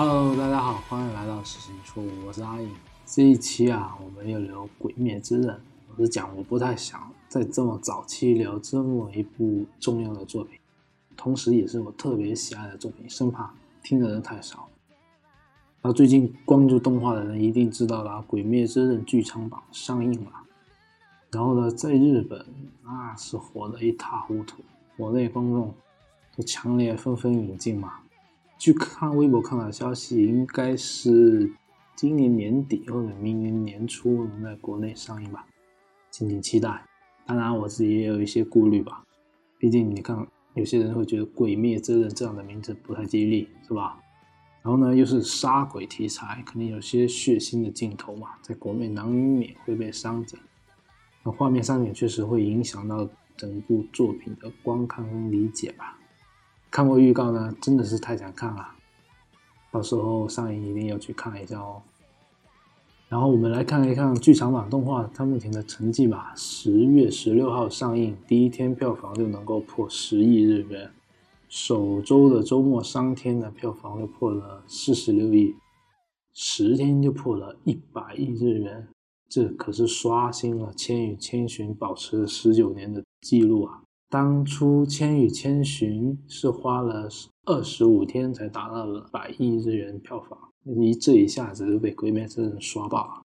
Hello，大家好，欢迎来到实行错误，我是阿颖。这一期啊，我们要聊《鬼灭之刃》。我是讲，我不太想在这么早期聊这么一部重要的作品，同时也是我特别喜爱的作品，生怕听的人太少。那最近关注动画的人一定知道了，《鬼灭之刃》剧场版上映了。然后呢，在日本那是火的一塌糊涂，国内观众都强烈纷纷引进嘛。据看微博看到的消息，应该是今年年底或者明年年初能在国内上映吧，敬请期待。当然，我自己也有一些顾虑吧，毕竟你看，有些人会觉得《鬼灭之刃》这样的名字不太吉利，是吧？然后呢，又是杀鬼题材，肯定有些血腥的镜头嘛，在国内难免会被删减。那画面删减确实会影响到整部作品的观看跟理解吧。看过预告呢，真的是太想看了，到时候上映一定要去看一下哦。然后我们来看一看剧场版动画它目前的成绩吧。十月十六号上映，第一天票房就能够破十亿日元，首周的周末三天的票房就破了四十六亿，十天就破了一百亿日元，这可是刷新了《千与千寻》保持了十九年的记录啊！当初《千与千寻》是花了二十五天才达到了百亿日元票房，一这一下子就被《鬼灭之刃》刷爆了。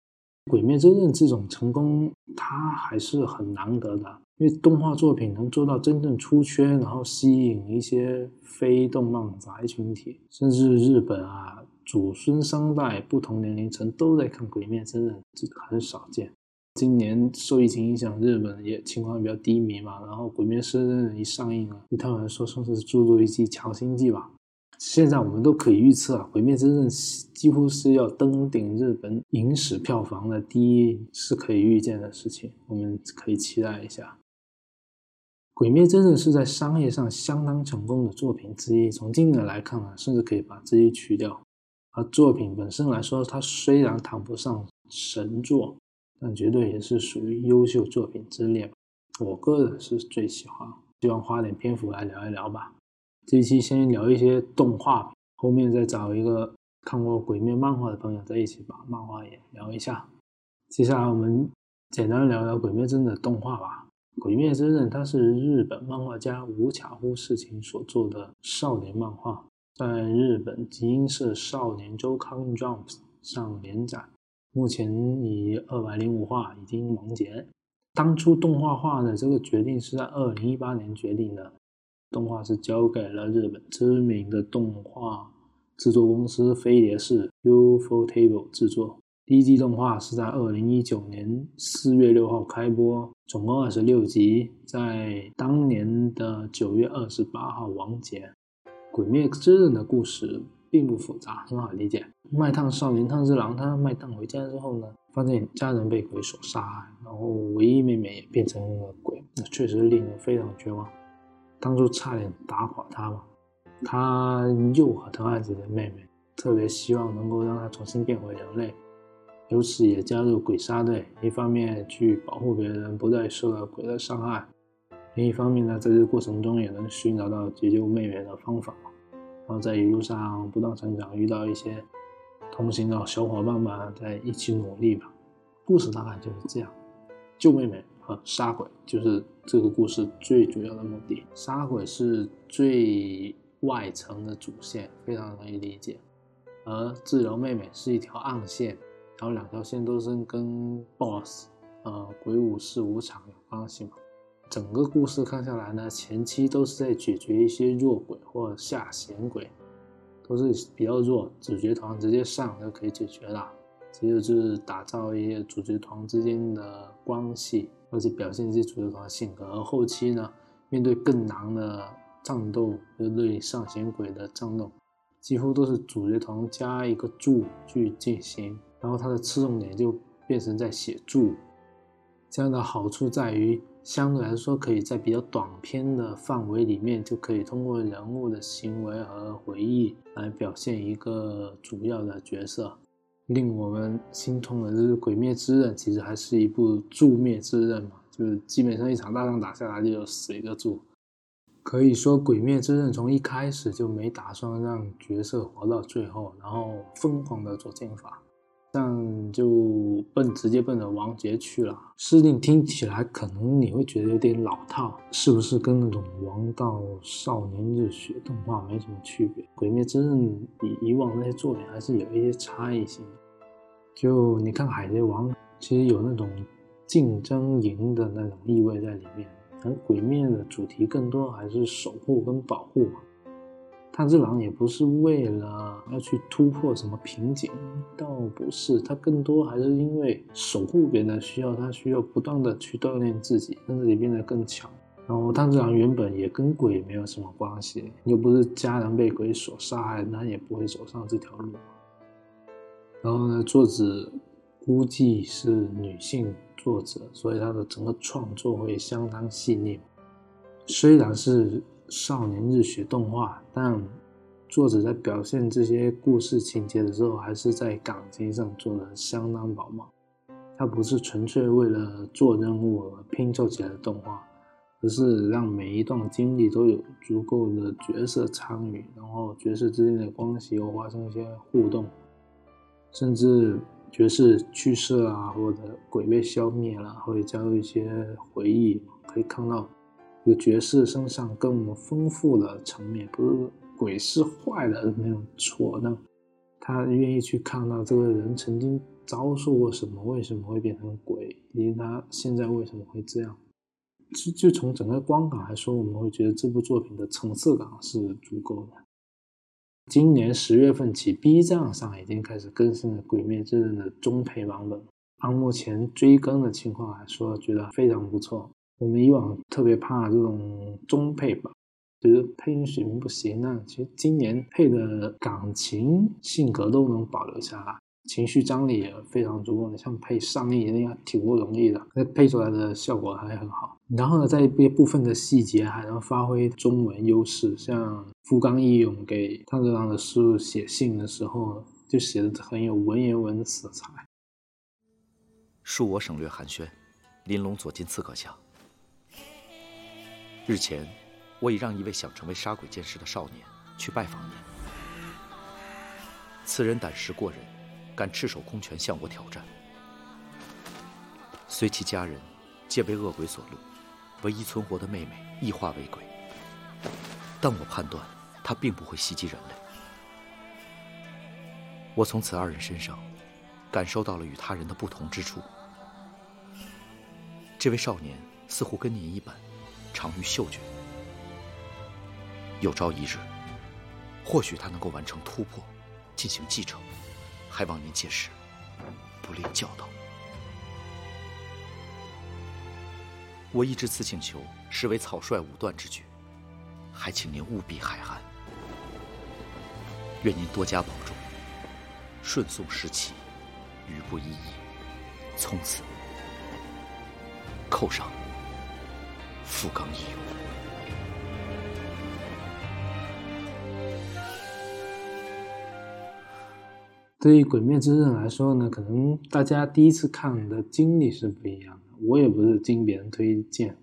《鬼灭之刃》这种成功，它还是很难得的，因为动画作品能做到真正出圈，然后吸引一些非动漫宅群体，甚至日本啊祖孙三代不同年龄层都在看《鬼灭之刃》，这很少见。今年受疫情影响，日本也情况比较低迷嘛。然后《鬼灭之刃》一上映了，对他们来说算是注入一剂强心剂吧。现在我们都可以预测啊，《鬼灭之刃》几乎是要登顶日本影史票房的第一，是可以预见的事情。我们可以期待一下，《鬼灭之刃》是在商业上相当成功的作品之一。从今年来看呢，甚至可以把之一去掉。而作品本身来说，它虽然谈不上神作。但绝对也是属于优秀作品之列，我个人是最喜欢，希望花点篇幅来聊一聊吧。这一期先聊一些动画，后面再找一个看过《鬼灭》漫画的朋友在一起把漫画也聊一下。接下来我们简单聊聊《鬼灭之刃》的动画吧。《鬼灭之刃》它是日本漫画家无卡夫世情所做的少年漫画，在日本集英社少年周刊 Jump 上连载。目前以二百零五话已经完结。当初动画化的这个决定是在二零一八年决定的，动画是交给了日本知名的动画制作公司飞碟式 Ufotable 制作。第一季动画是在二零一九年四月六号开播，总共二十六集，在当年的九月二十八号完结。鬼灭之刃的故事。并不复杂，很好理解。卖炭少年炭治郎，他卖炭回家之后呢，发现家人被鬼所杀害，然后唯一妹妹也变成了鬼，那确实令人非常绝望。当初差点打垮他嘛，他又很疼爱自己的妹妹，特别希望能够让她重新变回人类，由此也加入鬼杀队，一方面去保护别人不再受到鬼的伤害，另一方面呢，在这个过程中也能寻找到解救妹妹的方法。然后在一路上不断成长，遇到一些同行的小伙伴们，在一起努力吧。故事大概就是这样，救妹妹和杀鬼就是这个故事最主要的目的。杀鬼是最外层的主线，非常容易理解。而治疗妹妹是一条暗线，然后两条线都是跟 BOSS，呃，鬼武士无常有关系嘛。整个故事看下来呢，前期都是在解决一些弱鬼或下弦鬼，都是比较弱，主角团直接上就可以解决了。其实就是打造一些主角团之间的关系，而且表现一些主角团的性格。而后期呢，面对更难的战斗，就对上弦鬼的战斗，几乎都是主角团加一个注去进行，然后它的侧重点就变成在写注。这样的好处在于。相对来说，可以在比较短篇的范围里面，就可以通过人物的行为和回忆来表现一个主要的角色。令我们心痛的就是《鬼灭之刃》，其实还是一部助灭之刃嘛，就是基本上一场大仗打下来就有死一个助。可以说，《鬼灭之刃》从一开始就没打算让角色活到最后，然后疯狂的做剑法，样就奔直接奔着王杰去了。设定听起来可能你会觉得有点老套，是不是跟那种《王道少年热血》动画没什么区别？《鬼灭之刃》比以往那些作品还是有一些差异性。就你看《海贼王》，其实有那种竞争赢的那种意味在里面。而鬼灭的主题更多还是守护跟保护嘛。炭治郎也不是为了要去突破什么瓶颈，倒不是，他更多还是因为守护别人的需要，他需要不断的去锻炼自己，让自己变得更强。然后炭治郎原本也跟鬼没有什么关系，又不是家人被鬼所杀害，他也不会走上这条路。然后呢，作者估计是女性。作者，所以他的整个创作会相当细腻。虽然是少年日学动画，但作者在表现这些故事情节的时候，还是在感情上做的相当饱满。它不是纯粹为了做任务而拼凑起来的动画，而是让每一段经历都有足够的角色参与，然后角色之间的关系又发生一些互动，甚至。角色去世啊，或者鬼被消灭了，会加入一些回忆，可以看到有角色身上更丰富的层面，不是鬼是坏的没有错，那他愿意去看到这个人曾经遭受过什么，为什么会变成鬼，以及他现在为什么会这样。就就从整个观感来说，我们会觉得这部作品的层次感是足够的。今年十月份起，B 站上已经开始更新了《鬼灭之刃》的中配版本。按目前追更的情况来说，觉得非常不错。我们以往特别怕这种中配吧，觉得配音水平不行。那其实今年配的感情、性格都能保留下来。情绪张力也非常足够，你像配上亿那样挺不容易的，那配出来的效果还很好。然后呢，在一部分的细节还能发挥中文优势，像富冈义勇给炭治郎的书写信的时候，就写的很有文言文色彩。恕我省略寒暄，玲珑左近刺客下。日前，我已让一位想成为杀鬼剑士的少年去拜访您。此人胆识过人。敢赤手空拳向我挑战，虽其家人皆被恶鬼所戮，唯一存活的妹妹亦化为鬼，但我判断他并不会袭击人类。我从此二人身上感受到了与他人的不同之处。这位少年似乎跟您一般，长于嗅觉。有朝一日，或许他能够完成突破，进行继承。还望您届时不吝教导。我一直此请求，实为草率武断之举，还请您务必海涵。愿您多加保重，顺送时期，余不依依。从此扣上富冈义勇。对于《鬼灭之刃》来说呢，可能大家第一次看的经历是不一样的。我也不是经别人推荐，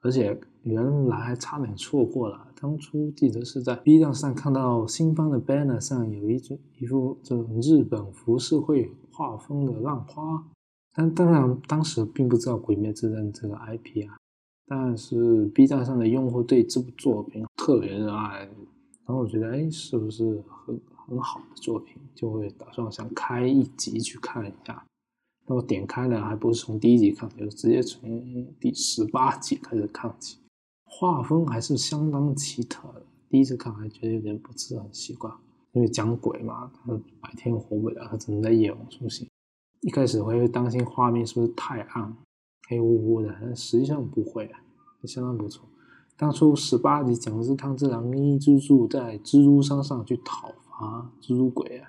而且原来还差点错过了。当初记得是在 B 站上看到新番的 banner 上有一种一幅这种日本浮世绘画风的浪花，但当然当时并不知道《鬼灭之刃》这个 IP 啊，但是 B 站上的用户对这部作品特别热爱，然后我觉得哎，是不是很？很好的作品，就会打算想开一集去看一下。那我点开了，还不是从第一集看，就直接从第十八集开始看起。画风还是相当奇特的，第一次看还觉得有点不是很习惯，因为讲鬼嘛，他白天活不了，他只能在夜晚出现。一开始会担心画面是不是太暗，黑乎乎的，但实际上不会啊，相当不错。当初十八集讲的是汤治郎一蜘蛛在蜘蛛山上去讨。伐，蜘蛛鬼啊！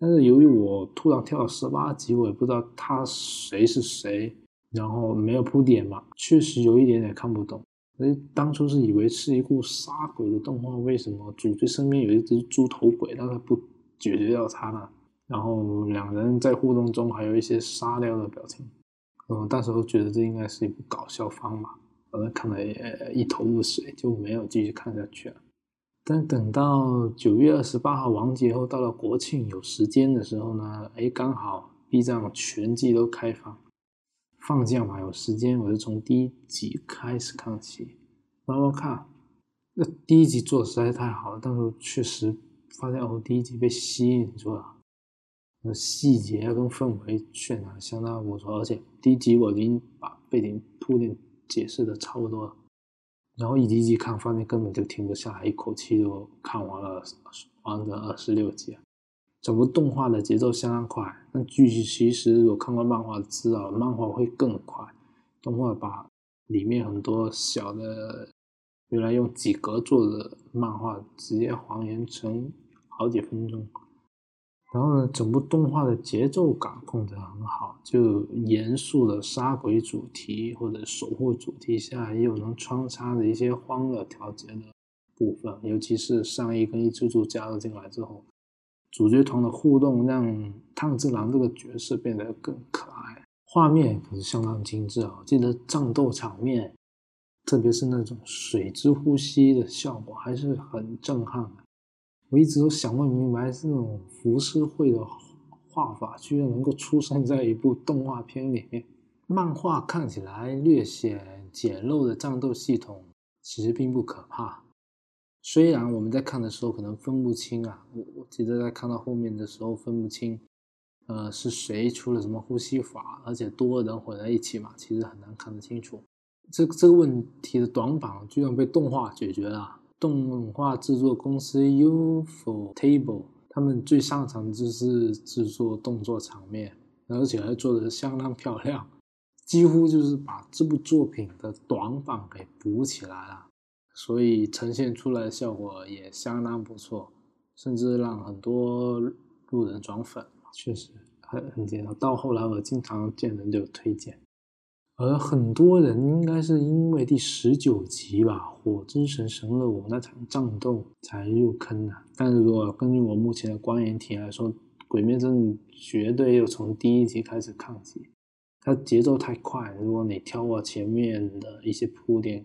但是由于我突然跳到十八集，我也不知道他谁是谁，然后没有铺垫嘛，确实有一点点看不懂。哎，当初是以为是一部杀鬼的动画，为什么主角身边有一只猪头鬼，但他不解决掉他呢？然后两人在互动中还有一些沙雕的表情，嗯，当时候觉得这应该是一部搞笑番吧。我看了也一头雾水，就没有继续看下去了。但等到九月二十八号完结后，到了国庆有时间的时候呢，哎，刚好 B 站全季都开放，放假嘛有时间，我就从第一集开始看起，慢慢看。那第一集做的实在是太好了，但是确实发现哦，第一集被吸引住了，那细节跟氛围渲染相当不错，而且第一集我已经把背景铺垫解释的差不多了。然后一集一集看，发现根本就停不下来，一口气就看完了完整二十六集。整个动画的节奏相当快，但剧情其实我看过漫画知道，漫画会更快。动画把里面很多小的，原来用几格做的漫画，直接还原成好几分钟。然后呢，整部动画的节奏感控制很好，就严肃的杀鬼主题或者守护主题下，又能穿插着一些欢乐调节的部分。尤其是上一跟一之助加入进来之后，主角团的互动让炭治郎这个角色变得更可爱，画面可是相当精致啊！记得战斗场面，特别是那种水之呼吸的效果，还是很震撼的。我一直都想不明白，这种浮世绘的画法居然能够出现在一部动画片里面。漫画看起来略显简陋的战斗系统，其实并不可怕。虽然我们在看的时候可能分不清啊，我我记得在看到后面的时候分不清，呃，是谁出了什么呼吸法，而且多人混在一起嘛，其实很难看得清楚。这这个问题的短板居然被动画解决了。动画制作公司 Ufotable，他们最擅长就是制作动作场面，而且还做得相当漂亮，几乎就是把这部作品的短板给补起来了，所以呈现出来的效果也相当不错，甚至让很多路人转粉，确实很很简单。到后来我经常见人就推荐。而很多人应该是因为第十九集吧，火之神神乐舞那场战斗才入坑的。但是如果根据我目前的观影体验来说，《鬼灭之刃》绝对要从第一集开始看起，它节奏太快。如果你跳过前面的一些铺垫，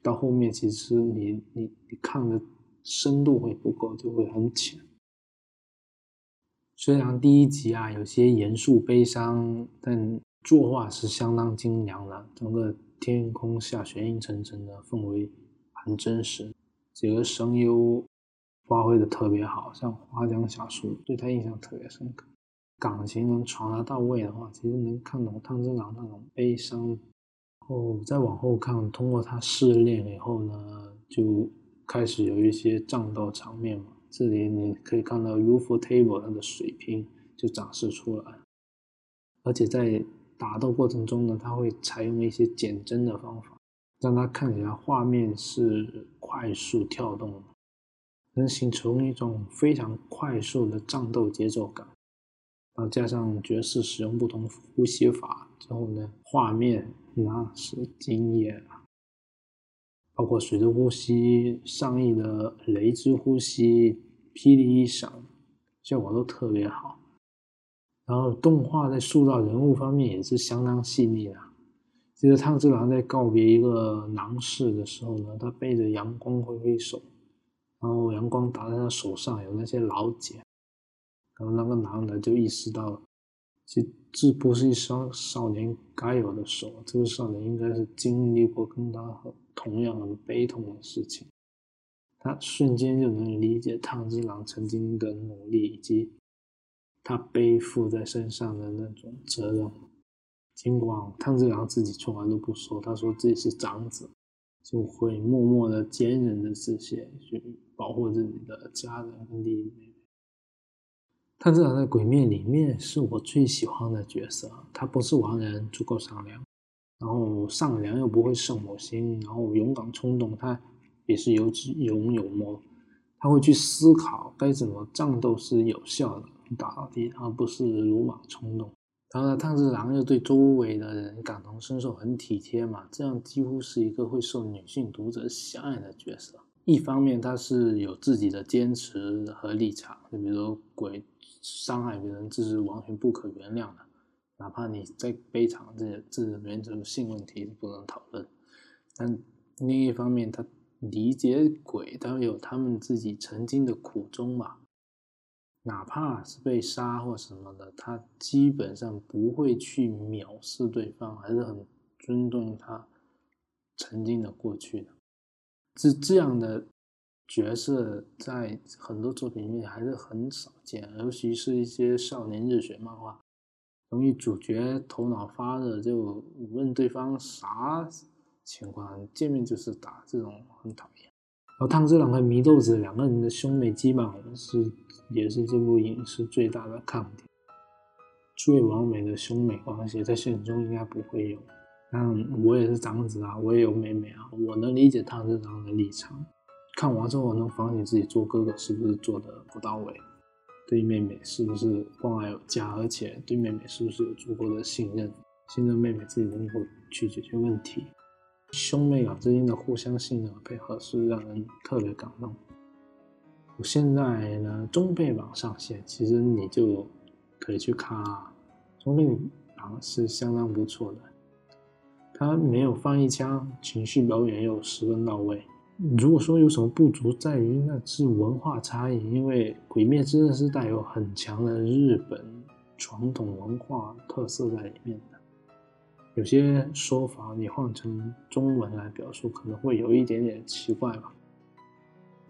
到后面其实你你你看的深度会不够，就会很浅。虽然第一集啊有些严肃悲伤，但。作画是相当精良的，整个天空下雪阴沉沉的氛围很真实，几个声优发挥的特别好，像花江小树对他印象特别深刻，感情能传达到位的话，其实能看懂汤之郎那种悲伤。后再往后看，通过他试炼以后呢，就开始有一些战斗场面嘛，这里你可以看到 Ufotable 它的水平就展示出来，而且在打斗过程中呢，它会采用一些减帧的方法，让它看起来画面是快速跳动的，能形成一种非常快速的战斗节奏感。然后加上角色使用不同呼吸法之后呢，画面那是惊艳啊！包括水之呼吸、上亿的雷之呼吸、霹雳一闪，效果都特别好。然后动画在塑造人物方面也是相当细腻的。其实炭治郎在告别一个男士的时候呢，他背着阳光挥挥手，然后阳光打在他手上有那些老茧，然后那个男的就意识到了，这这不是一双少年该有的手，这个少年应该是经历过跟他同样很悲痛的事情。他瞬间就能理解炭治郎曾经的努力以及。他背负在身上的那种责任，尽管汤治郎自己从来都不说，他说自己是长子，就会默默的坚忍着这些，去保护自己的家人跟弟弟妹妹。汤治郎在《鬼灭》里面是我最喜欢的角色，他不是完人，足够善良，然后善良又不会圣母心，然后勇敢冲动，他也是有勇有谋，他会去思考该怎么战斗是有效的。打到底，而不是鲁莽冲动。然后呢，炭治郎又对周围的人感同身受，很体贴嘛，这样几乎是一个会受女性读者喜爱的角色。一方面，他是有自己的坚持和立场，就比如说鬼伤害别人，这是完全不可原谅的，哪怕你再悲惨，这这原则性问题不能讨论。但另一方面，他理解鬼，他有他们自己曾经的苦衷嘛。哪怕是被杀或什么的，他基本上不会去藐视对方，还是很尊重他曾经的过去的。这这样的角色在很多作品里面还是很少见，尤其是一些少年热血漫画，容易主角头脑发热，就问对方啥情况，见面就是打，这种很讨厌。然后汤治郎和祢豆子两个人的兄妹基本上是也是这部影视最大的看点，最完美的兄妹关系在现实中应该不会有。但我也是长子啊，我也有妹妹啊，我能理解汤治郎的立场。看完之后，我能反省自己做哥哥是不是做的不到位，对妹妹是不是关爱有加，而且对妹妹是不是有足够的信任，信任妹妹自己能够去解决问题。兄妹俩之间的互相信任和配合是让人特别感动。我现在呢，中配榜上线，其实你就可以去看啊，中配榜是相当不错的。他没有放一枪，情绪表演又十分到位。如果说有什么不足，在于那是文化差异，因为《鬼灭之刃》是带有很强的日本传统文化特色在里面的。有些说法你换成中文来表述，可能会有一点点奇怪吧。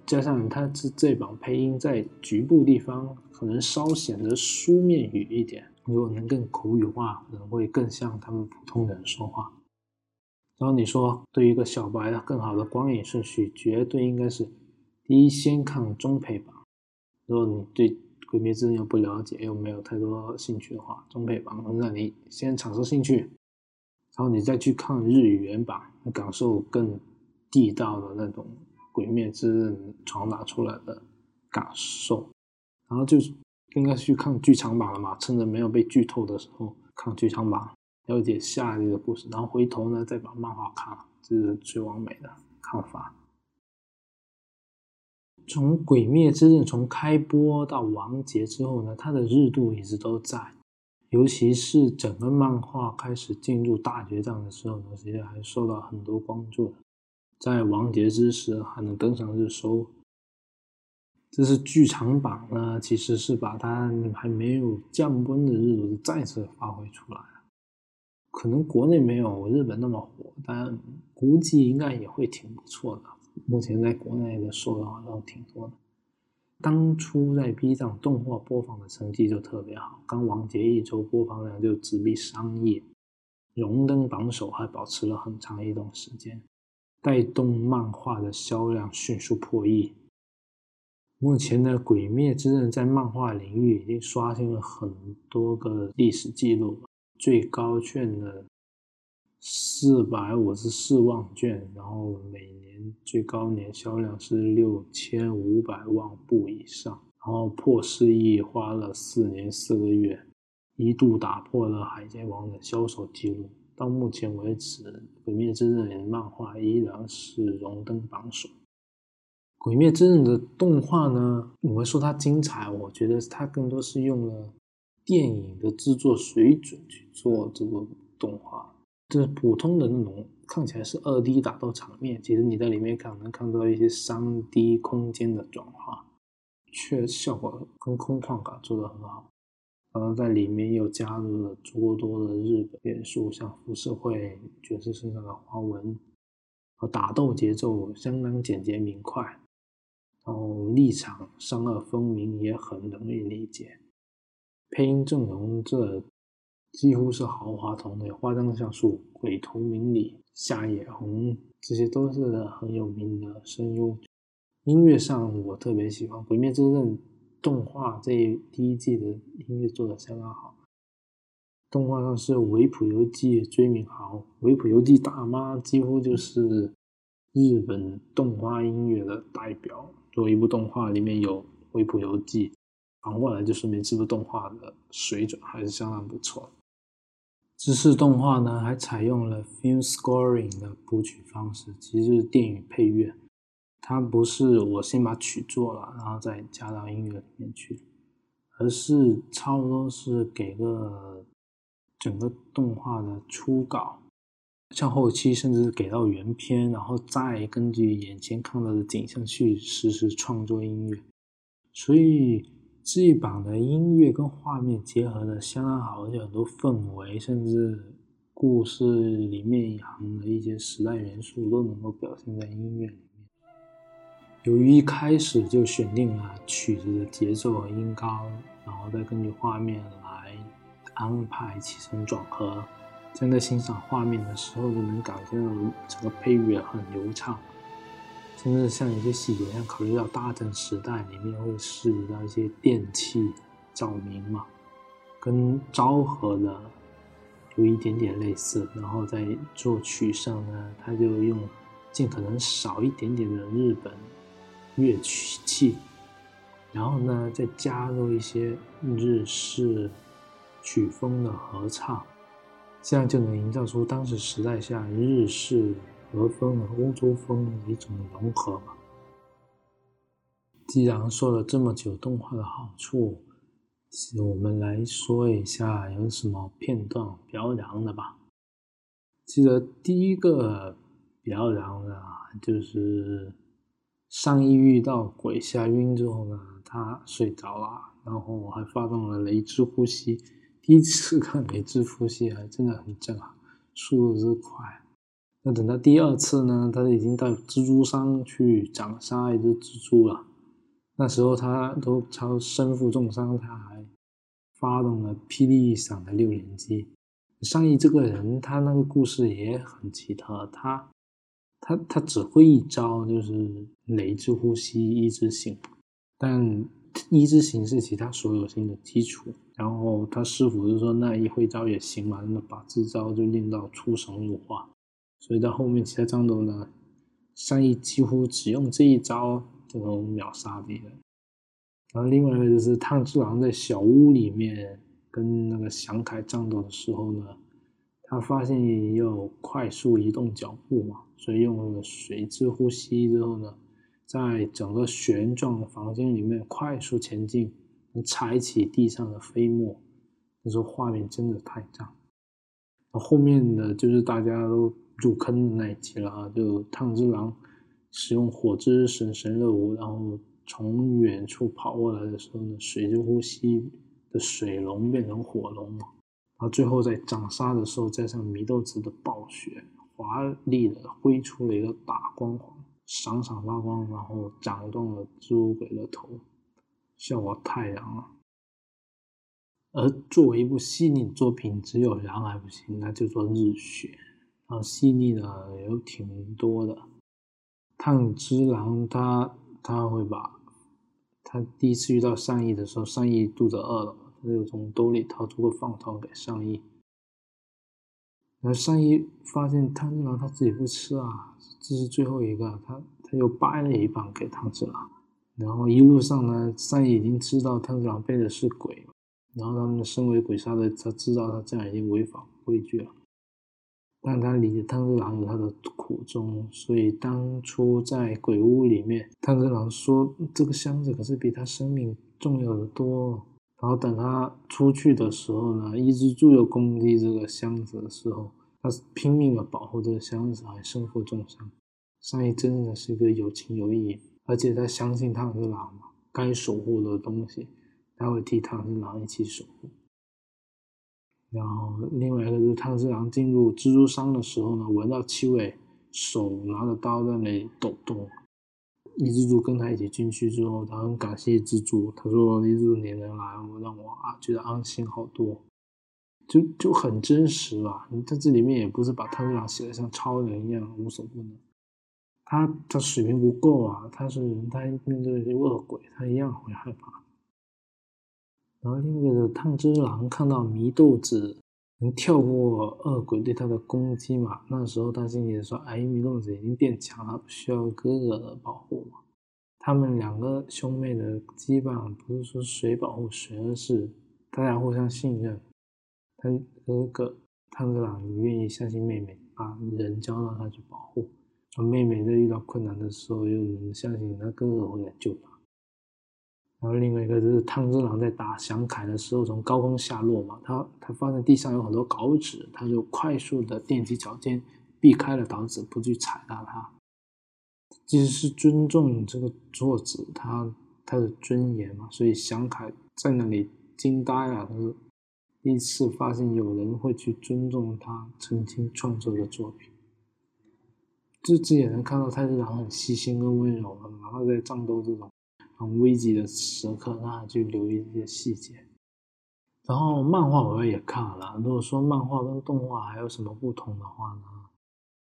加上它这这版配音在局部地方可能稍显得书面语一点，如果能更口语化，可能会更像他们普通人说话。然后你说，对于一个小白的更好的观影顺序，绝对应该是第一先看中配版。如果你对《鬼灭之刃》又不了解，又没有太多兴趣的话，中配版能让你先产生兴趣。然后你再去看日语原版，感受更地道的那种《鬼灭之刃》传达出来的感受。然后就应该去看剧场版了嘛，趁着没有被剧透的时候看剧场版，了解下一个故事，然后回头呢再把漫画看，这是最完美的看法。从《鬼灭之刃》从开播到完结之后呢，它的热度一直都在。尤其是整个漫画开始进入大决战的时候呢，其实还受到很多关注，在完结之时还能登上热搜。这是剧场版呢，其实是把它还没有降温的日子再次发挥出来。可能国内没有日本那么火，但估计应该也会挺不错的。目前在国内的收好像挺多的。当初在 B 站动画播放的成绩就特别好，刚完结一周播放量就直逼三亿，荣登榜首还保持了很长一段时间，带动漫画的销量迅速破亿。目前的《鬼灭之刃》在漫画领域已经刷新了很多个历史记录，最高卷的四百五十四万卷，然后每年。最高年销量是六千五百万部以上，然后破四亿花了四年四个月，一度打破了《海贼王》的销售记录。到目前为止，《鬼灭之刃》漫画依然是荣登榜首。《鬼灭之刃》的动画呢，我们说它精彩，我觉得它更多是用了电影的制作水准去做这个动画。就是普通的那种看起来是二 D 打斗场面，其实你在里面看能看到一些三 D 空间的转化，却效果跟空旷感做得很好。然后在里面又加入了诸多的日本元素，像浮世绘角色身上的花纹，和打斗节奏相当简洁明快，然后立场善恶分明，也很容易理解。配音阵容这。几乎是豪华团队，花江夏树、鬼头明里、夏野红，这些都是很有名的声优。音乐上，我特别喜欢《鬼灭之刃》动画这一第一季的音乐做的相当好。动画上是维普游记、追名豪、维普游记大妈，几乎就是日本动画音乐的代表。作为一部动画里面有维普游记，反过来就说明这部动画的水准还是相当不错。知识动画呢，还采用了 film scoring 的谱曲方式，其实就是电影配乐。它不是我先把曲做了，然后再加到音乐里面去，而是差不多是给个整个动画的初稿，像后期甚至给到原片，然后再根据眼前看到的景象去实时创作音乐，所以这一版的音乐跟画面结合的相当好，而且很多氛围，甚至故事里面隐含的一些时代元素都能够表现在音乐里面。由于一开始就选定了曲子的节奏和音高，然后再根据画面来安排起承转合。在在欣赏画面的时候，就能感觉到整个配乐很流畅，甚至像一些细节，像考虑到大正时代里面会涉及到一些电器照明嘛，跟昭和的有一点点类似。然后在作曲上呢，他就用尽可能少一点点的日本乐曲器，然后呢再加入一些日式曲风的合唱。这样就能营造出当时时代下日式和风和欧洲风的一种融合吧。既然说了这么久动画的好处，我们来说一下有什么片段比较凉的吧。记得第一个比较凉的，就是上一遇到鬼吓晕之后呢，他睡着了，然后我还发动了雷之呼吸。第一次看雷之呼吸还真的很震撼，速度之快。那等到第二次呢，他已经到蜘蛛山去斩杀一只蜘蛛了。那时候他都超身负重伤，他还发动了霹雳一闪的六连击。上一这个人，他那个故事也很奇特，他他他只会一招，就是雷之呼吸一之性，但一之形是其他所有性的基础。然后他师傅就说：“那一会招也行嘛，那把这招就练到出神入化。”所以到后面其他战斗呢，上一几乎只用这一招就能秒杀敌人。然后另外一个就是炭治郎在小屋里面跟那个祥凯战斗的时候呢，他发现要快速移动脚步嘛，所以用了水之呼吸之后呢，在整个旋转的房间里面快速前进。能踩起地上的飞沫，那时候画面真的太赞。后面的就是大家都入坑的那一集了啊，就炭治郎使用火之神神乐舞，然后从远处跑过来的时候呢，水之呼吸的水龙变成火龙嘛，然后最后在斩杀的时候，加上祢豆子的暴雪，华丽的挥出了一个大光环，闪闪发光，然后斩断了蜘鬼的头。效果太凉了，而作为一部细腻作品，只有凉还不行，那就做日雪。啊细腻的有挺多的。炭之狼他他会把，他第一次遇到上义的时候，上义肚子饿了，他就从兜里掏出个饭团给上义。然后上义发现炭之狼他自己不吃啊，这是最后一个，他他又掰了一半给炭之狼。然后一路上呢，善意已经知道炭治郎背的是鬼，然后他们身为鬼杀的，他知道他这样已经违反规矩了，让他理解炭治郎有他的苦衷，所以当初在鬼屋里面，炭治郎说这个箱子可是比他生命重要的多。然后等他出去的时候呢，伊之助又攻击这个箱子的时候，他拼命的保护这个箱子，还身负重伤。三爷真的是一个有情有义。而且他相信炭治郎嘛，该守护的东西，他会替炭治郎一起守护。然后另外一个就是炭治郎进入蜘蛛山的时候呢，闻到气味，手拿着刀在那里抖动。伊之助跟他一起进去之后，他很感谢蜘蛛，他说：“伊之助你能来，我让我啊觉得安心好多。”就就很真实吧。你在这里面也不是把炭治郎写的像超人一样无所不能。他他水平不够啊！他是人，他面对恶鬼，他一样会害怕。然后另一个炭治郎看到祢豆子能跳过恶鬼对他的攻击嘛？那时候他心里说：“哎，祢豆子已经变强了，不需要哥哥的保护嘛。”他们两个兄妹的羁绊不是说谁保护谁，而是大家互相信任。他哥哥炭治郎愿意相信妹妹，把人交到他去保护。妹妹在遇到困难的时候，又能相信他哥哥会来救她。然后另外一个就是汤之郎在打祥凯的时候从高空下落嘛，他他发现地上有很多稿纸，他就快速的踮起脚尖避开了稿纸，不去踩到它。其实是尊重这个作者他他的尊严嘛，所以祥凯在那里惊呆了，他是第一次发现有人会去尊重他曾经创作的作品。就这也能看到太之郎很细心跟温柔的，然后在战斗这种很危急的时刻，他就留意这些细节。然后漫画我也看了，如果说漫画跟动画还有什么不同的话呢？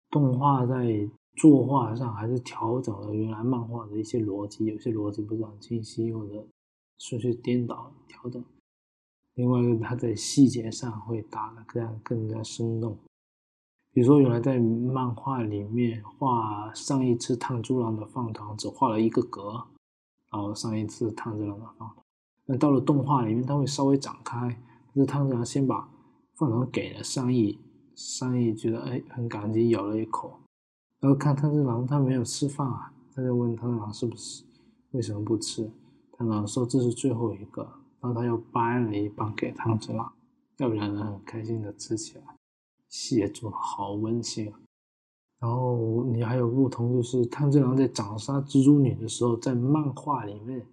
动画在作画上还是调整了原来漫画的一些逻辑，有些逻辑不是很清晰或者顺序颠倒调整。另外，它在细节上会打得更更加生动。比如说，原来在漫画里面画上一次烫猪郎的饭堂只画了一个格，然后上一次炭治郎的饭堂，那到了动画里面，他会稍微展开。但是炭治郎先把饭团给了上义，上义觉得哎很感激，咬了一口，然后看炭治郎他没有吃饭啊，他就问炭治郎是不是为什么不吃？炭治郎说这是最后一个，然后他又掰了一半给炭治郎，要两人很开心的吃起来。写作好温馨啊！然后你还有不同，就是炭治郎在斩杀蜘蛛女的时候，在漫画里面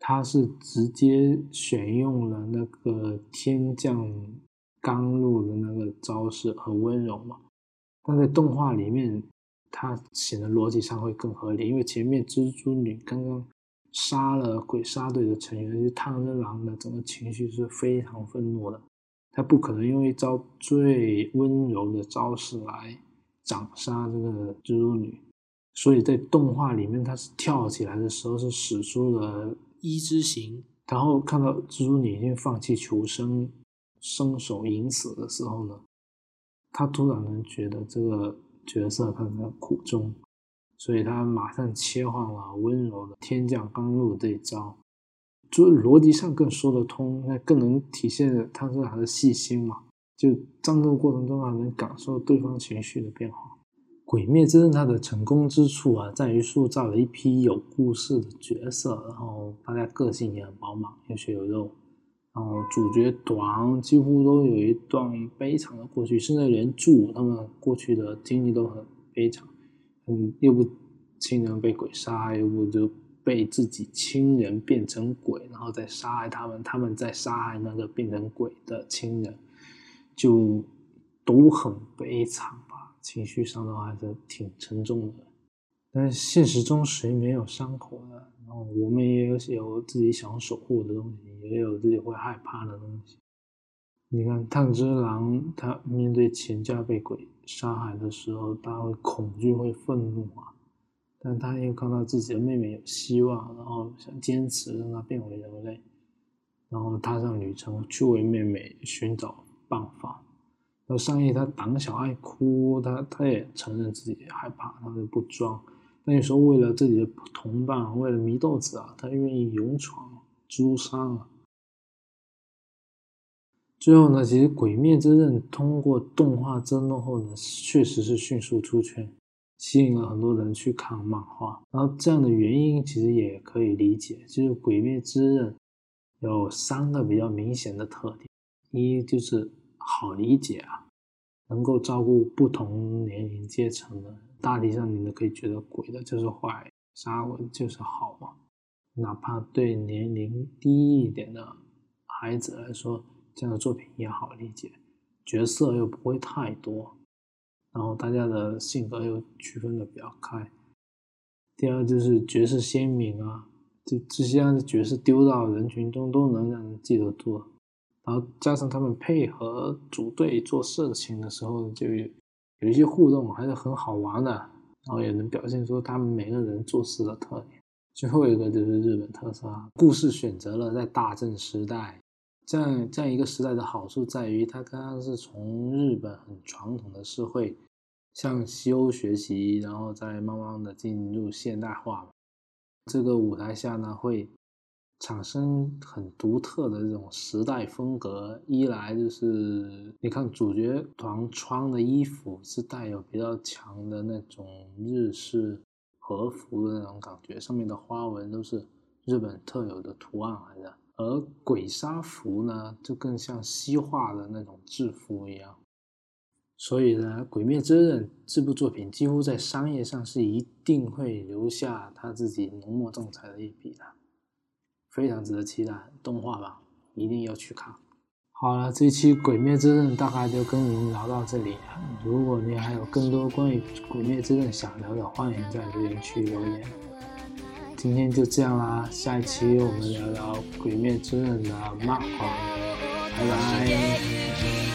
他是直接选用了那个天降甘露的那个招式，很温柔嘛。但在动画里面，它显得逻辑上会更合理，因为前面蜘蛛女刚刚杀了鬼杀队的成员，就炭治郎的整个情绪是非常愤怒的。他不可能用一招最温柔的招式来斩杀这个蜘蛛女，所以在动画里面，他是跳起来的时候是使出了一之形，然后看到蜘蛛女已经放弃求生，伸手引死的时候呢，他突然能觉得这个角色他的苦衷，所以他马上切换了温柔的天降甘露这一招。就逻辑上更说得通，那更能体现他是他的细心嘛。就战斗过程中还能感受对方情绪的变化。鬼灭之刃它的成功之处啊，在于塑造了一批有故事的角色，然后大家个性也很饱满，有血有肉。然后主角团几乎都有一段悲惨的过去，甚至连柱他们过去的经历都很悲惨。嗯，又不亲人被鬼杀，又不就。被自己亲人变成鬼，然后再杀害他们，他们再杀害那个变成鬼的亲人，就都很悲惨吧？情绪上的话还是挺沉重的。但是现实中谁没有伤口呢？然后我们也有有自己想守护的东西，也有自己会害怕的东西。你看炭治郎，他面对前家被鬼杀害的时候，他会恐惧，会愤怒啊。但他又看到自己的妹妹有希望，然后想坚持让她变回人类，然后踏上旅程去为妹妹寻找办法。然后上一他胆小爱哭，他他也承认自己害怕，他就不装。那你说为了自己的同伴，为了祢豆子啊，他愿意勇闯朱山啊。最后呢，其实《鬼灭之刃》通过动画增动后呢，确实是迅速出圈。吸引了很多人去看漫画，然后这样的原因其实也可以理解，就是《鬼灭之刃》有三个比较明显的特点：一就是好理解啊，能够照顾不同年龄阶层的，大体上你们可以觉得鬼的就是坏，杀我就是好嘛。哪怕对年龄低一点的孩子来说，这样的作品也好理解，角色又不会太多。然后大家的性格又区分的比较开。第二就是角色鲜明啊，就这些角色丢到人群中都能让人记得住。然后加上他们配合组队做事情的时候，就有有一些互动还是很好玩的。然后也能表现出他们每个人做事的特点。最后一个就是日本特色，故事选择了在大正时代。这样这样一个时代的好处在于，它刚刚是从日本很传统的社会向西欧学习，然后再慢慢的进入现代化。这个舞台下呢，会产生很独特的这种时代风格。一来就是你看主角团穿的衣服是带有比较强的那种日式和服的那种感觉，上面的花纹都是日本特有的图案来的。而鬼杀服呢，就更像西化的那种制服一样。所以呢，《鬼灭之刃》这部作品几乎在商业上是一定会留下他自己浓墨重彩的一笔的，非常值得期待。动画吧，一定要去看。好了，这期《鬼灭之刃》大概就跟您聊到这里。如果您还有更多关于《鬼灭之刃》想聊的，欢迎在留言区留言。今天就这样啦，下一期我们聊聊《鬼灭之刃》的漫画。拜拜。